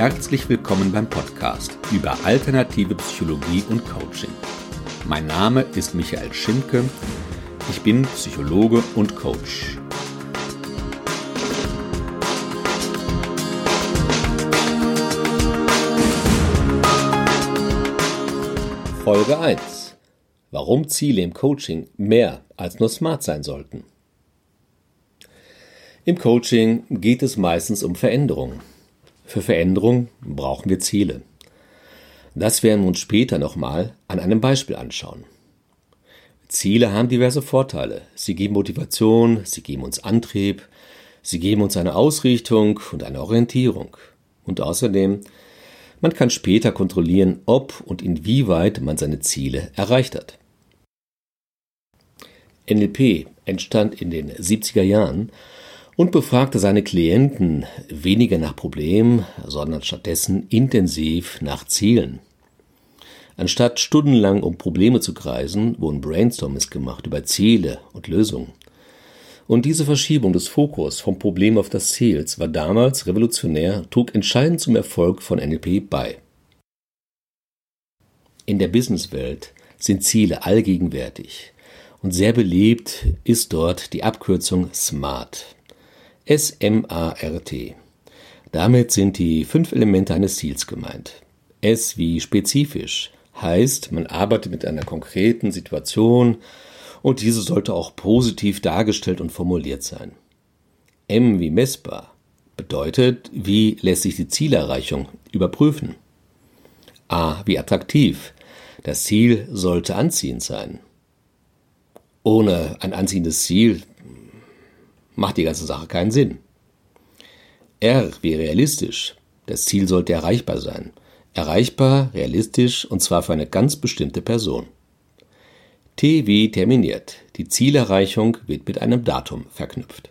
Herzlich willkommen beim Podcast über alternative Psychologie und Coaching. Mein Name ist Michael Schimke. Ich bin Psychologe und Coach. Folge 1. Warum Ziele im Coaching mehr als nur smart sein sollten. Im Coaching geht es meistens um Veränderung. Für Veränderung brauchen wir Ziele. Das werden wir uns später nochmal an einem Beispiel anschauen. Ziele haben diverse Vorteile. Sie geben Motivation, sie geben uns Antrieb, sie geben uns eine Ausrichtung und eine Orientierung. Und außerdem, man kann später kontrollieren, ob und inwieweit man seine Ziele erreicht hat. NLP entstand in den 70er Jahren und befragte seine Klienten weniger nach Problemen, sondern stattdessen intensiv nach Zielen. Anstatt stundenlang um Probleme zu kreisen, wurden Brainstormings gemacht über Ziele und Lösungen. Und diese Verschiebung des Fokus vom Problem auf das Ziel war damals revolutionär, trug entscheidend zum Erfolg von NLP bei. In der Businesswelt sind Ziele allgegenwärtig und sehr beliebt ist dort die Abkürzung SMART. S-M-A-R-T. Damit sind die fünf Elemente eines Ziels gemeint. S wie spezifisch heißt, man arbeitet mit einer konkreten Situation und diese sollte auch positiv dargestellt und formuliert sein. M wie messbar bedeutet, wie lässt sich die Zielerreichung überprüfen. A wie attraktiv. Das Ziel sollte anziehend sein. Ohne ein anziehendes Ziel macht die ganze Sache keinen Sinn. R wie realistisch. Das Ziel sollte erreichbar sein. Erreichbar, realistisch und zwar für eine ganz bestimmte Person. T wie terminiert. Die Zielerreichung wird mit einem Datum verknüpft.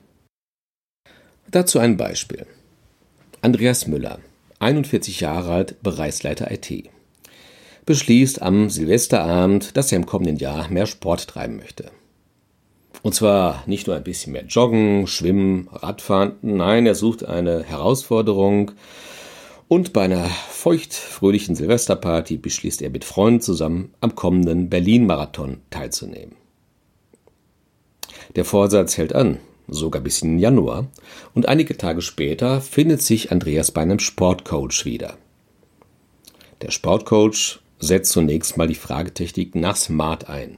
Dazu ein Beispiel. Andreas Müller, 41 Jahre alt, Bereichsleiter IT, beschließt am Silvesterabend, dass er im kommenden Jahr mehr Sport treiben möchte. Und zwar nicht nur ein bisschen mehr Joggen, Schwimmen, Radfahren, nein, er sucht eine Herausforderung. Und bei einer feuchtfröhlichen Silvesterparty beschließt er mit Freunden zusammen am kommenden Berlin-Marathon teilzunehmen. Der Vorsatz hält an, sogar bis in Januar, und einige Tage später findet sich Andreas bei einem Sportcoach wieder. Der Sportcoach setzt zunächst mal die Fragetechnik nach Smart ein.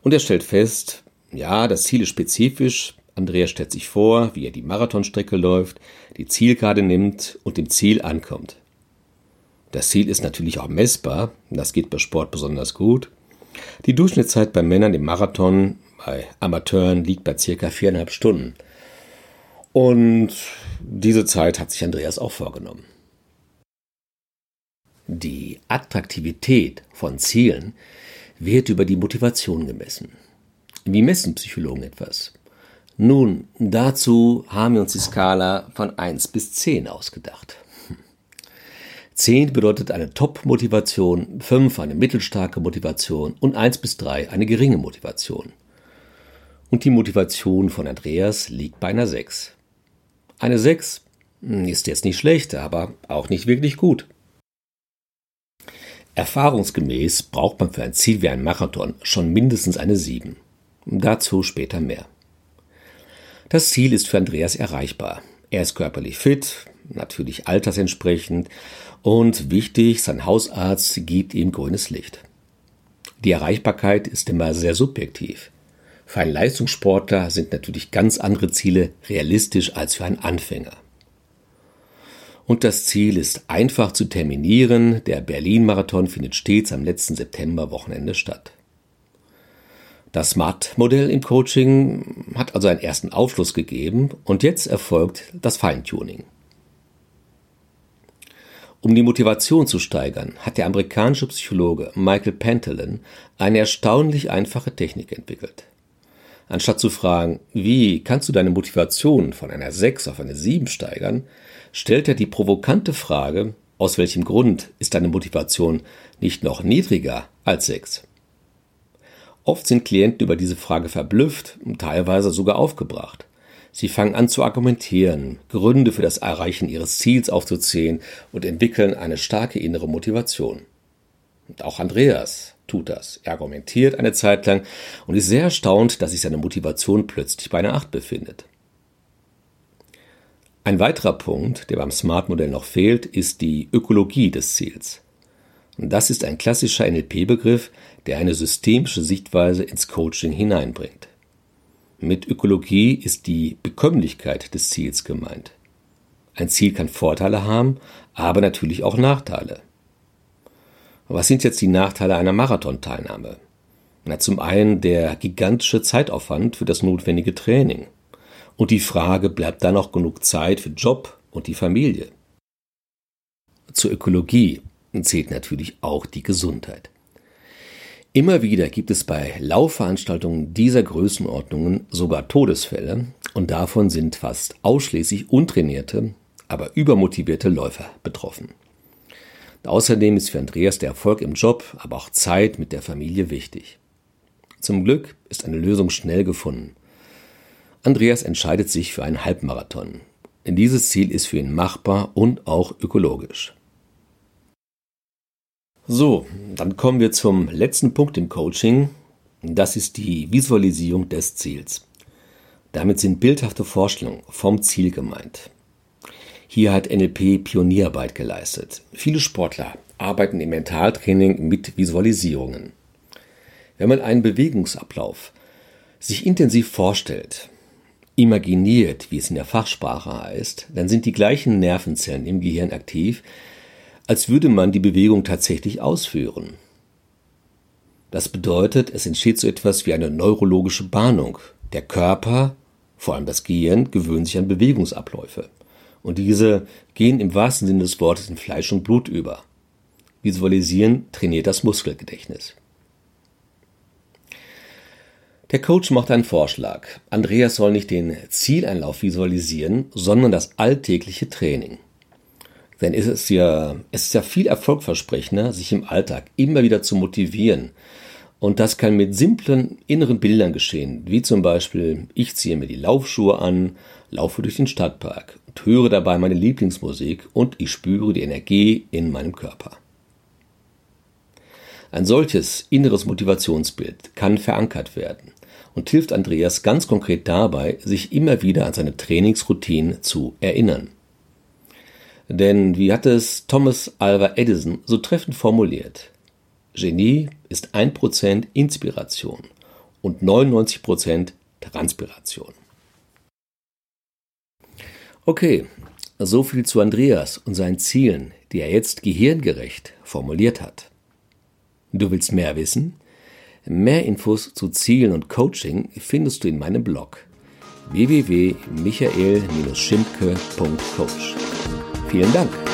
Und er stellt fest, ja, das Ziel ist spezifisch. Andreas stellt sich vor, wie er die Marathonstrecke läuft, die Zielkarte nimmt und dem Ziel ankommt. Das Ziel ist natürlich auch messbar, das geht bei Sport besonders gut. Die Durchschnittszeit bei Männern im Marathon bei Amateuren liegt bei circa viereinhalb Stunden. Und diese Zeit hat sich Andreas auch vorgenommen. Die Attraktivität von Zielen wird über die Motivation gemessen. Wie messen Psychologen etwas? Nun, dazu haben wir uns die Skala von 1 bis 10 ausgedacht. 10 bedeutet eine Top-Motivation, 5 eine mittelstarke Motivation und 1 bis 3 eine geringe Motivation. Und die Motivation von Andreas liegt bei einer 6. Eine 6 ist jetzt nicht schlecht, aber auch nicht wirklich gut. Erfahrungsgemäß braucht man für ein Ziel wie ein Marathon schon mindestens eine 7. Dazu später mehr. Das Ziel ist für Andreas erreichbar. Er ist körperlich fit, natürlich altersentsprechend und wichtig, sein Hausarzt gibt ihm grünes Licht. Die Erreichbarkeit ist immer sehr subjektiv. Für einen Leistungssportler sind natürlich ganz andere Ziele realistisch als für einen Anfänger. Und das Ziel ist einfach zu terminieren. Der Berlin-Marathon findet stets am letzten September-Wochenende statt. Das SMART-Modell im Coaching hat also einen ersten Aufschluss gegeben und jetzt erfolgt das Feintuning. Um die Motivation zu steigern, hat der amerikanische Psychologe Michael Pantelin eine erstaunlich einfache Technik entwickelt. Anstatt zu fragen, wie kannst du deine Motivation von einer 6 auf eine 7 steigern, stellt er die provokante Frage, aus welchem Grund ist deine Motivation nicht noch niedriger als 6? Oft sind Klienten über diese Frage verblüfft und teilweise sogar aufgebracht. Sie fangen an zu argumentieren, Gründe für das Erreichen ihres Ziels aufzuzählen und entwickeln eine starke innere Motivation. Und auch Andreas tut das. Er argumentiert eine Zeit lang und ist sehr erstaunt, dass sich seine Motivation plötzlich bei einer Acht befindet. Ein weiterer Punkt, der beim Smart-Modell noch fehlt, ist die Ökologie des Ziels. Das ist ein klassischer NLP-Begriff, der eine systemische Sichtweise ins Coaching hineinbringt. Mit Ökologie ist die Bekömmlichkeit des Ziels gemeint. Ein Ziel kann Vorteile haben, aber natürlich auch Nachteile. Was sind jetzt die Nachteile einer Marathonteilnahme? Na, zum einen der gigantische Zeitaufwand für das notwendige Training. Und die Frage, bleibt da noch genug Zeit für Job und die Familie? Zur Ökologie zählt natürlich auch die Gesundheit. Immer wieder gibt es bei Laufveranstaltungen dieser Größenordnungen sogar Todesfälle und davon sind fast ausschließlich untrainierte, aber übermotivierte Läufer betroffen. Außerdem ist für Andreas der Erfolg im Job, aber auch Zeit mit der Familie wichtig. Zum Glück ist eine Lösung schnell gefunden. Andreas entscheidet sich für einen Halbmarathon. Dieses Ziel ist für ihn machbar und auch ökologisch. So, dann kommen wir zum letzten Punkt im Coaching. Das ist die Visualisierung des Ziels. Damit sind bildhafte Vorstellungen vom Ziel gemeint. Hier hat NLP Pionierarbeit geleistet. Viele Sportler arbeiten im Mentaltraining mit Visualisierungen. Wenn man einen Bewegungsablauf sich intensiv vorstellt, imaginiert, wie es in der Fachsprache heißt, dann sind die gleichen Nervenzellen im Gehirn aktiv, als würde man die Bewegung tatsächlich ausführen. Das bedeutet, es entsteht so etwas wie eine neurologische Bahnung. Der Körper, vor allem das Gehirn, gewöhnt sich an Bewegungsabläufe. Und diese gehen im wahrsten Sinne des Wortes in Fleisch und Blut über. Visualisieren trainiert das Muskelgedächtnis. Der Coach macht einen Vorschlag. Andreas soll nicht den Zieleinlauf visualisieren, sondern das alltägliche Training. Denn es ist ja, es ist ja viel erfolgversprechender, sich im Alltag immer wieder zu motivieren. Und das kann mit simplen inneren Bildern geschehen, wie zum Beispiel, ich ziehe mir die Laufschuhe an, laufe durch den Stadtpark und höre dabei meine Lieblingsmusik und ich spüre die Energie in meinem Körper. Ein solches inneres Motivationsbild kann verankert werden und hilft Andreas ganz konkret dabei, sich immer wieder an seine Trainingsroutine zu erinnern. Denn wie hat es Thomas Alva Edison so treffend formuliert? Genie ist 1% Inspiration und 99% Transpiration. Okay, so viel zu Andreas und seinen Zielen, die er jetzt gehirngerecht formuliert hat. Du willst mehr wissen? Mehr Infos zu Zielen und Coaching findest du in meinem Blog www.michael-schimpke.coach. Vielen Dank.